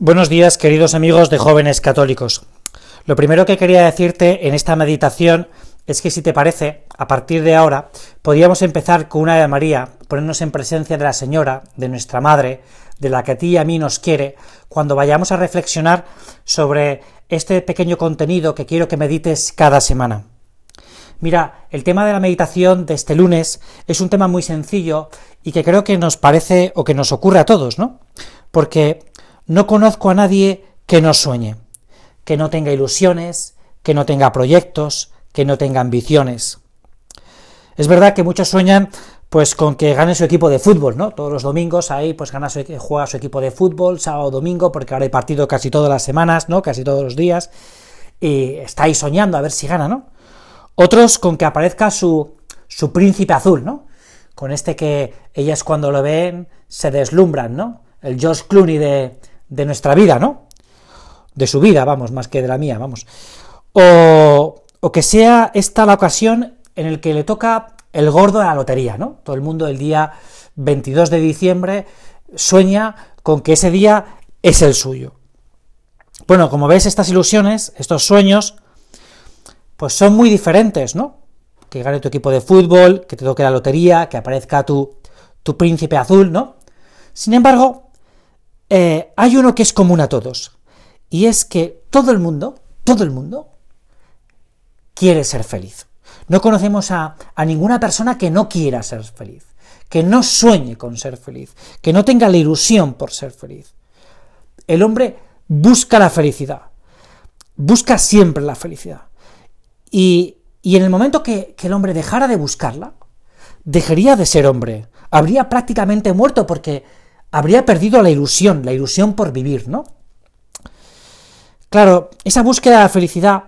Buenos días, queridos amigos de jóvenes católicos. Lo primero que quería decirte en esta meditación es que si te parece, a partir de ahora, podríamos empezar con una de María, ponernos en presencia de la Señora, de nuestra Madre, de la que a ti y a mí nos quiere, cuando vayamos a reflexionar sobre este pequeño contenido que quiero que medites cada semana. Mira, el tema de la meditación de este lunes es un tema muy sencillo y que creo que nos parece o que nos ocurre a todos, ¿no? Porque no conozco a nadie que no sueñe, que no tenga ilusiones, que no tenga proyectos, que no tenga ambiciones. Es verdad que muchos sueñan pues con que gane su equipo de fútbol, ¿no? Todos los domingos ahí pues gana su, juega su equipo de fútbol, sábado, domingo, porque ahora hay partido casi todas las semanas, ¿no? Casi todos los días, y está ahí soñando a ver si gana, ¿no? Otros con que aparezca su, su príncipe azul, ¿no? Con este que ellas cuando lo ven se deslumbran, ¿no? El George Clooney de, de nuestra vida, ¿no? De su vida, vamos, más que de la mía, vamos. O, o que sea esta la ocasión en la que le toca el gordo de la lotería, ¿no? Todo el mundo el día 22 de diciembre sueña con que ese día es el suyo. Bueno, como ves, estas ilusiones, estos sueños, pues son muy diferentes, ¿no? Que gane tu equipo de fútbol, que te toque la lotería, que aparezca tu, tu príncipe azul, ¿no? Sin embargo, eh, hay uno que es común a todos, y es que todo el mundo, todo el mundo, quiere ser feliz. No conocemos a, a ninguna persona que no quiera ser feliz, que no sueñe con ser feliz, que no tenga la ilusión por ser feliz. El hombre busca la felicidad, busca siempre la felicidad. Y, y en el momento que, que el hombre dejara de buscarla, dejaría de ser hombre, habría prácticamente muerto porque habría perdido la ilusión, la ilusión por vivir, ¿no? Claro, esa búsqueda de la felicidad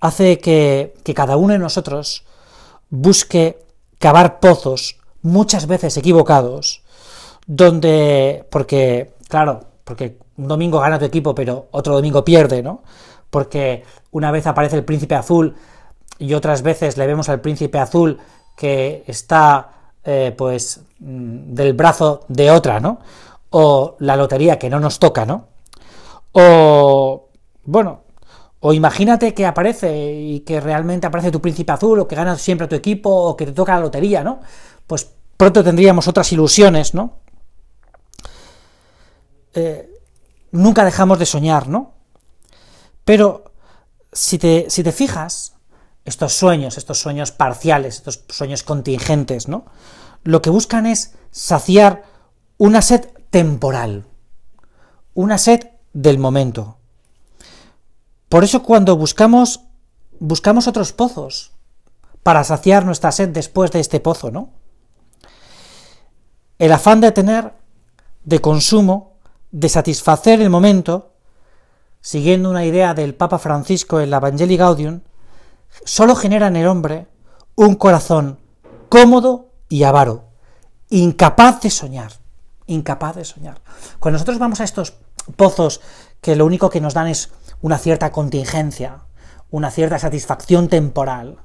hace que, que cada uno de nosotros busque cavar pozos, muchas veces equivocados, donde, porque, claro, porque un domingo gana tu equipo, pero otro domingo pierde, ¿no? Porque una vez aparece el príncipe azul y otras veces le vemos al príncipe azul que está eh, pues del brazo de otra, ¿no? O la lotería que no nos toca, ¿no? O, bueno, o imagínate que aparece y que realmente aparece tu príncipe azul, o que gana siempre a tu equipo, o que te toca la lotería, ¿no? Pues pronto tendríamos otras ilusiones, ¿no? Eh, nunca dejamos de soñar, ¿no? Pero si te, si te fijas, estos sueños, estos sueños parciales, estos sueños contingentes, ¿no? Lo que buscan es saciar una sed temporal, una sed del momento. Por eso cuando buscamos buscamos otros pozos para saciar nuestra sed después de este pozo, ¿no? El afán de tener, de consumo, de satisfacer el momento, siguiendo una idea del Papa Francisco en la Evangelii Gaudium, solo genera en el hombre un corazón cómodo y avaro, incapaz de soñar, incapaz de soñar. Cuando nosotros vamos a estos pozos que lo único que nos dan es una cierta contingencia, una cierta satisfacción temporal,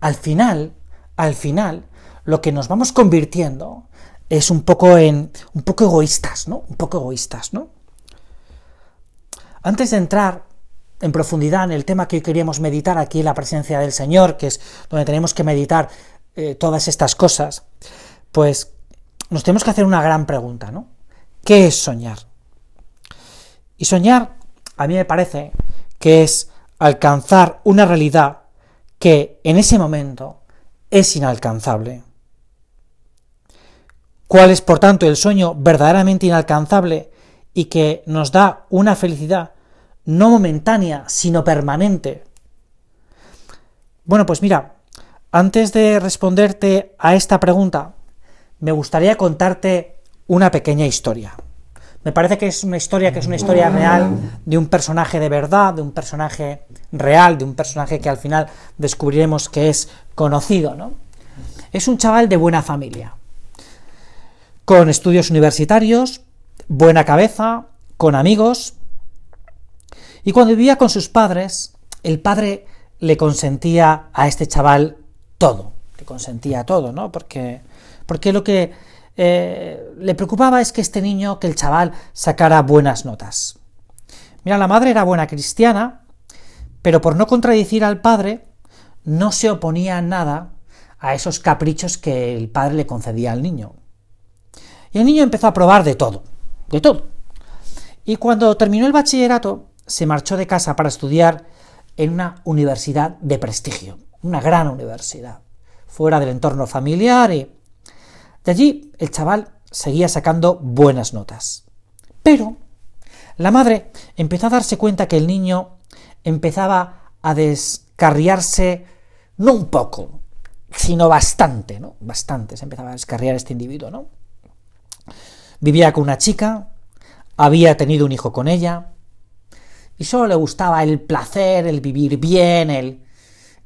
al final, al final, lo que nos vamos convirtiendo es un poco en un poco egoístas, ¿no? Un poco egoístas, ¿no? Antes de entrar en profundidad en el tema que hoy queríamos meditar aquí en la presencia del Señor, que es donde tenemos que meditar eh, todas estas cosas, pues nos tenemos que hacer una gran pregunta, ¿no? ¿Qué es soñar? Y soñar, a mí me parece que es alcanzar una realidad que en ese momento es inalcanzable. ¿Cuál es, por tanto, el sueño verdaderamente inalcanzable y que nos da una felicidad no momentánea, sino permanente? Bueno, pues mira, antes de responderte a esta pregunta, me gustaría contarte una pequeña historia. Me parece que es una historia que es una historia real de un personaje de verdad, de un personaje real, de un personaje que al final descubriremos que es conocido, ¿no? Es un chaval de buena familia, con estudios universitarios, buena cabeza, con amigos, y cuando vivía con sus padres, el padre le consentía a este chaval todo, le consentía todo, ¿no? Porque, porque lo que eh, le preocupaba es que este niño, que el chaval, sacara buenas notas. Mira, la madre era buena cristiana, pero por no contradecir al padre, no se oponía nada a esos caprichos que el padre le concedía al niño. Y el niño empezó a probar de todo, de todo. Y cuando terminó el bachillerato, se marchó de casa para estudiar en una universidad de prestigio, una gran universidad, fuera del entorno familiar y de allí el chaval seguía sacando buenas notas. Pero la madre empezó a darse cuenta que el niño empezaba a descarriarse no un poco, sino bastante, ¿no? Bastante se empezaba a descarriar este individuo, ¿no? Vivía con una chica, había tenido un hijo con ella, y solo le gustaba el placer, el vivir bien, el,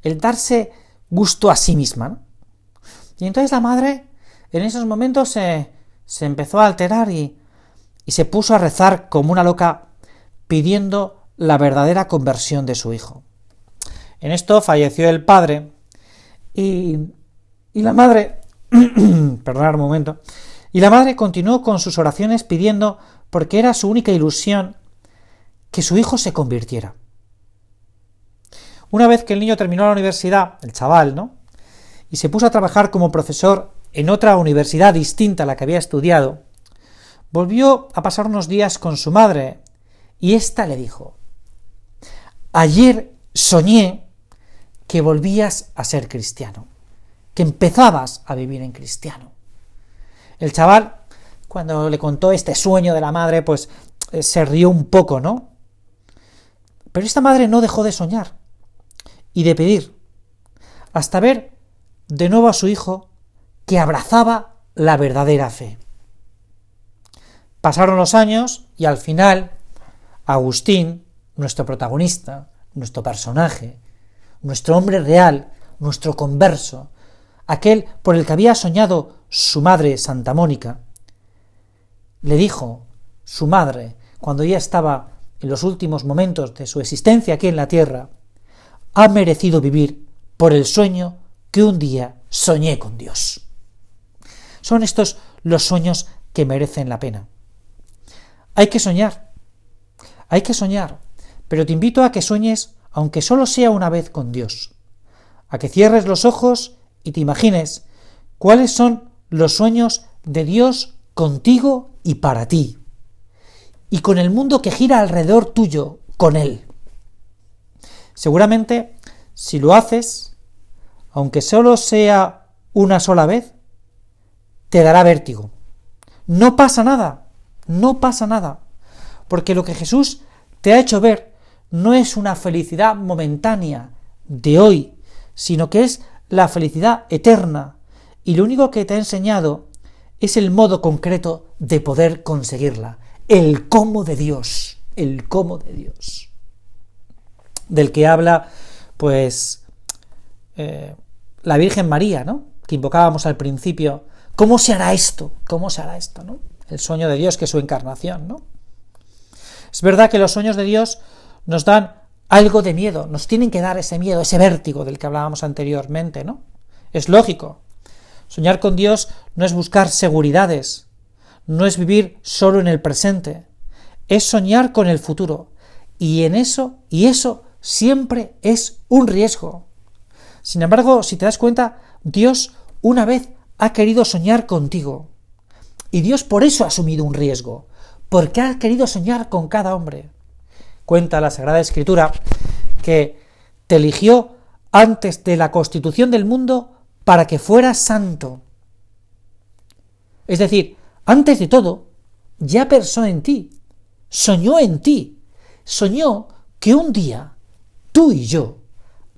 el darse gusto a sí misma. Y entonces la madre en esos momentos se, se empezó a alterar y, y se puso a rezar como una loca pidiendo la verdadera conversión de su hijo. En esto falleció el padre y, y la madre, perdonad un momento, y la madre continuó con sus oraciones pidiendo, porque era su única ilusión, que su hijo se convirtiera. Una vez que el niño terminó la universidad, el chaval, ¿no? Y se puso a trabajar como profesor en otra universidad distinta a la que había estudiado, volvió a pasar unos días con su madre y ésta le dijo, ayer soñé que volvías a ser cristiano, que empezabas a vivir en cristiano. El chaval, cuando le contó este sueño de la madre, pues eh, se rió un poco, ¿no? Pero esta madre no dejó de soñar y de pedir, hasta ver de nuevo a su hijo que abrazaba la verdadera fe. Pasaron los años y al final Agustín, nuestro protagonista, nuestro personaje, nuestro hombre real, nuestro converso, aquel por el que había soñado su madre Santa Mónica, le dijo su madre, cuando ya estaba en los últimos momentos de su existencia aquí en la tierra, ha merecido vivir por el sueño que un día soñé con Dios. Son estos los sueños que merecen la pena. Hay que soñar, hay que soñar, pero te invito a que sueñes, aunque solo sea una vez con Dios, a que cierres los ojos y te imagines cuáles son los sueños de Dios contigo y para ti, y con el mundo que gira alrededor tuyo, con Él. Seguramente, si lo haces, aunque solo sea una sola vez, te dará vértigo. No pasa nada, no pasa nada, porque lo que Jesús te ha hecho ver no es una felicidad momentánea de hoy, sino que es la felicidad eterna, y lo único que te ha enseñado es el modo concreto de poder conseguirla, el cómo de Dios, el cómo de Dios, del que habla, pues, eh, la Virgen María, ¿no? Que invocábamos al principio. ¿Cómo se hará esto? ¿Cómo se hará esto, no? El sueño de Dios, que es su encarnación, ¿no? Es verdad que los sueños de Dios nos dan algo de miedo, nos tienen que dar ese miedo, ese vértigo del que hablábamos anteriormente, ¿no? Es lógico. Soñar con Dios no es buscar seguridades, no es vivir solo en el presente, es soñar con el futuro. Y en eso, y eso siempre es un riesgo. Sin embargo, si te das cuenta, Dios una vez ha querido soñar contigo. Y Dios por eso ha asumido un riesgo, porque ha querido soñar con cada hombre. Cuenta la Sagrada Escritura que te eligió antes de la constitución del mundo para que fueras santo. Es decir, antes de todo, ya pensó en ti, soñó en ti, soñó que un día tú y yo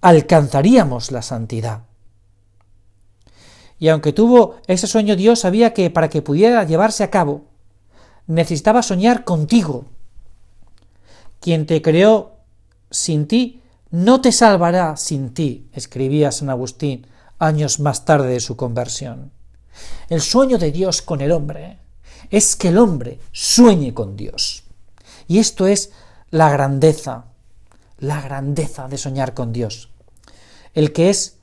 alcanzaríamos la santidad. Y aunque tuvo ese sueño, Dios sabía que para que pudiera llevarse a cabo, necesitaba soñar contigo. Quien te creó sin ti, no te salvará sin ti, escribía San Agustín años más tarde de su conversión. El sueño de Dios con el hombre es que el hombre sueñe con Dios. Y esto es la grandeza, la grandeza de soñar con Dios. El que es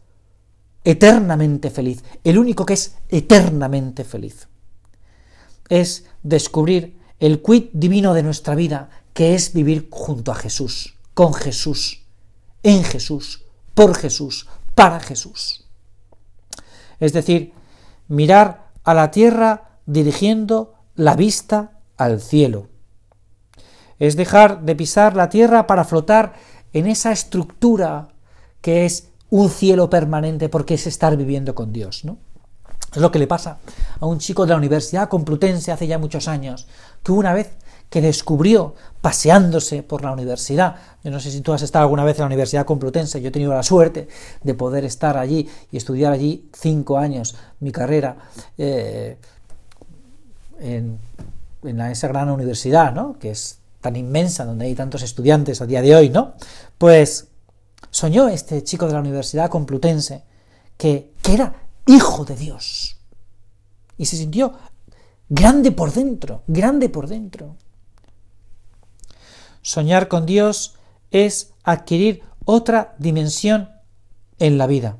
eternamente feliz, el único que es eternamente feliz es descubrir el quid divino de nuestra vida, que es vivir junto a Jesús, con Jesús, en Jesús, por Jesús, para Jesús. Es decir, mirar a la tierra dirigiendo la vista al cielo. Es dejar de pisar la tierra para flotar en esa estructura que es un cielo permanente porque es estar viviendo con Dios, ¿no? Es lo que le pasa a un chico de la Universidad Complutense hace ya muchos años, que una vez que descubrió paseándose por la universidad, yo no sé si tú has estado alguna vez en la Universidad Complutense, yo he tenido la suerte de poder estar allí y estudiar allí cinco años mi carrera eh, en, esa gran universidad, ¿no? que es tan inmensa, donde hay tantos estudiantes a día de hoy, ¿no? Pues soñó este chico de la Universidad Complutense que, era hijo de Dios. Y se sintió grande por dentro, grande por dentro. Soñar con Dios es adquirir otra dimensión en la vida.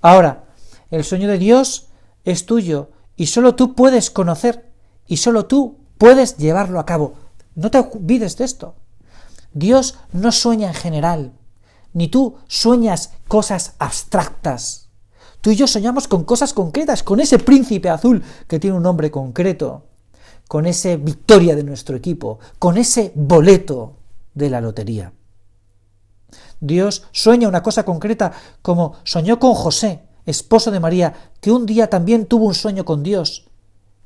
Ahora, el sueño de Dios es tuyo y solo tú puedes conocer y solo tú puedes llevarlo a cabo. No te olvides de esto. Dios no sueña en general, ni tú sueñas cosas abstractas. Tú y yo soñamos con cosas concretas, con ese príncipe azul que tiene un nombre concreto, con esa victoria de nuestro equipo, con ese boleto de la lotería. Dios sueña una cosa concreta como soñó con José, esposo de María, que un día también tuvo un sueño con Dios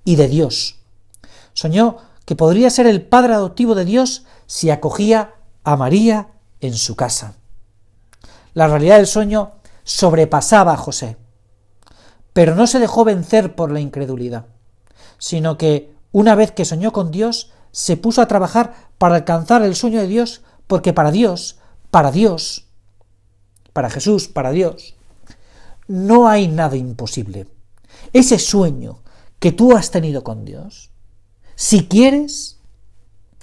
y de Dios. Soñó que podría ser el padre adoptivo de Dios si acogía a María en su casa. La realidad del sueño sobrepasaba a José pero no se dejó vencer por la incredulidad, sino que, una vez que soñó con Dios, se puso a trabajar para alcanzar el sueño de Dios, porque para Dios, para Dios, para Jesús, para Dios, no hay nada imposible. Ese sueño que tú has tenido con Dios, si quieres,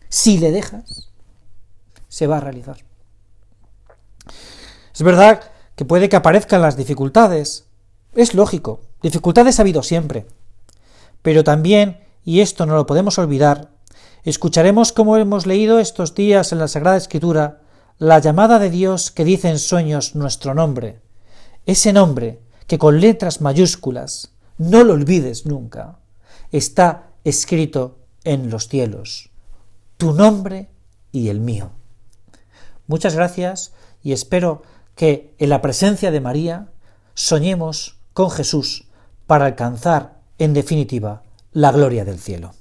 si le dejas, se va a realizar. Es verdad que puede que aparezcan las dificultades, es lógico, dificultades ha habido siempre. Pero también, y esto no lo podemos olvidar, escucharemos como hemos leído estos días en la Sagrada Escritura la llamada de Dios que dice en sueños nuestro nombre. Ese nombre que con letras mayúsculas, no lo olvides nunca, está escrito en los cielos. Tu nombre y el mío. Muchas gracias y espero que en la presencia de María soñemos con Jesús para alcanzar, en definitiva, la gloria del cielo.